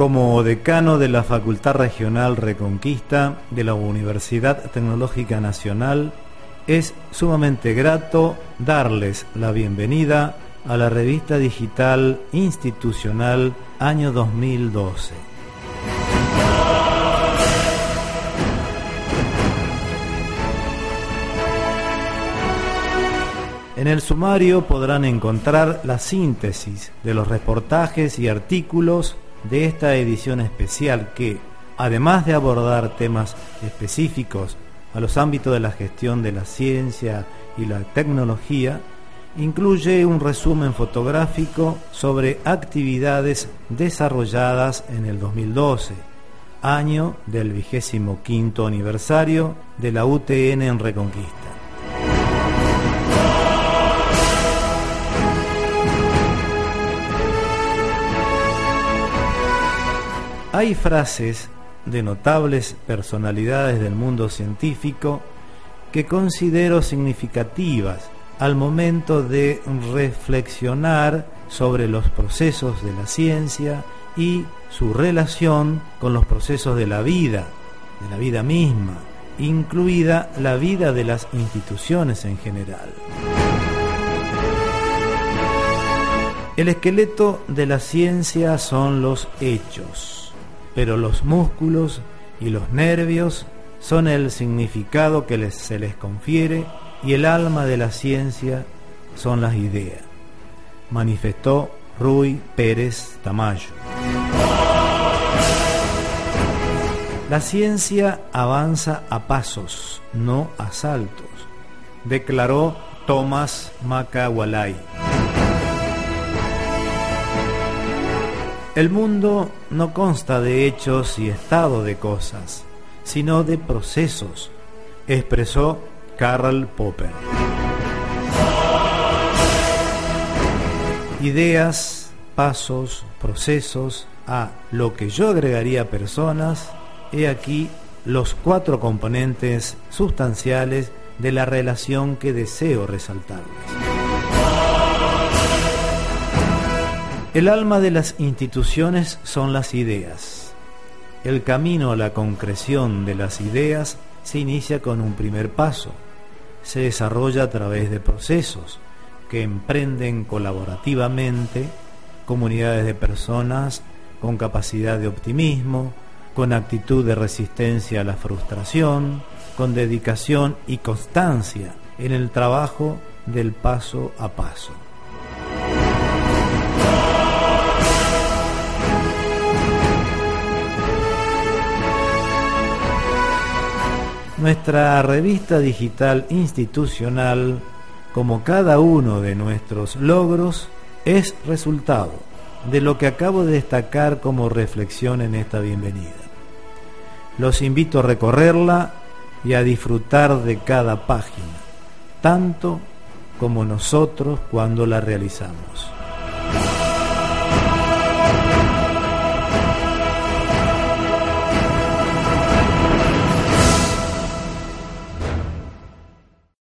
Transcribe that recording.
Como decano de la Facultad Regional Reconquista de la Universidad Tecnológica Nacional, es sumamente grato darles la bienvenida a la revista digital institucional año 2012. En el sumario podrán encontrar la síntesis de los reportajes y artículos de esta edición especial que, además de abordar temas específicos a los ámbitos de la gestión de la ciencia y la tecnología, incluye un resumen fotográfico sobre actividades desarrolladas en el 2012, año del vigésimo quinto aniversario de la UTN en Reconquista. Hay frases de notables personalidades del mundo científico que considero significativas al momento de reflexionar sobre los procesos de la ciencia y su relación con los procesos de la vida, de la vida misma, incluida la vida de las instituciones en general. El esqueleto de la ciencia son los hechos pero los músculos y los nervios son el significado que se les confiere y el alma de la ciencia son las ideas, manifestó Rui Pérez Tamayo. La ciencia avanza a pasos, no a saltos, declaró Tomás Macawalay. El mundo no consta de hechos y estado de cosas, sino de procesos, expresó Karl Popper. Ideas, pasos, procesos, a lo que yo agregaría personas, he aquí los cuatro componentes sustanciales de la relación que deseo resaltarles. El alma de las instituciones son las ideas. El camino a la concreción de las ideas se inicia con un primer paso. Se desarrolla a través de procesos que emprenden colaborativamente comunidades de personas con capacidad de optimismo, con actitud de resistencia a la frustración, con dedicación y constancia en el trabajo del paso a paso. Nuestra revista digital institucional, como cada uno de nuestros logros, es resultado de lo que acabo de destacar como reflexión en esta bienvenida. Los invito a recorrerla y a disfrutar de cada página, tanto como nosotros cuando la realizamos.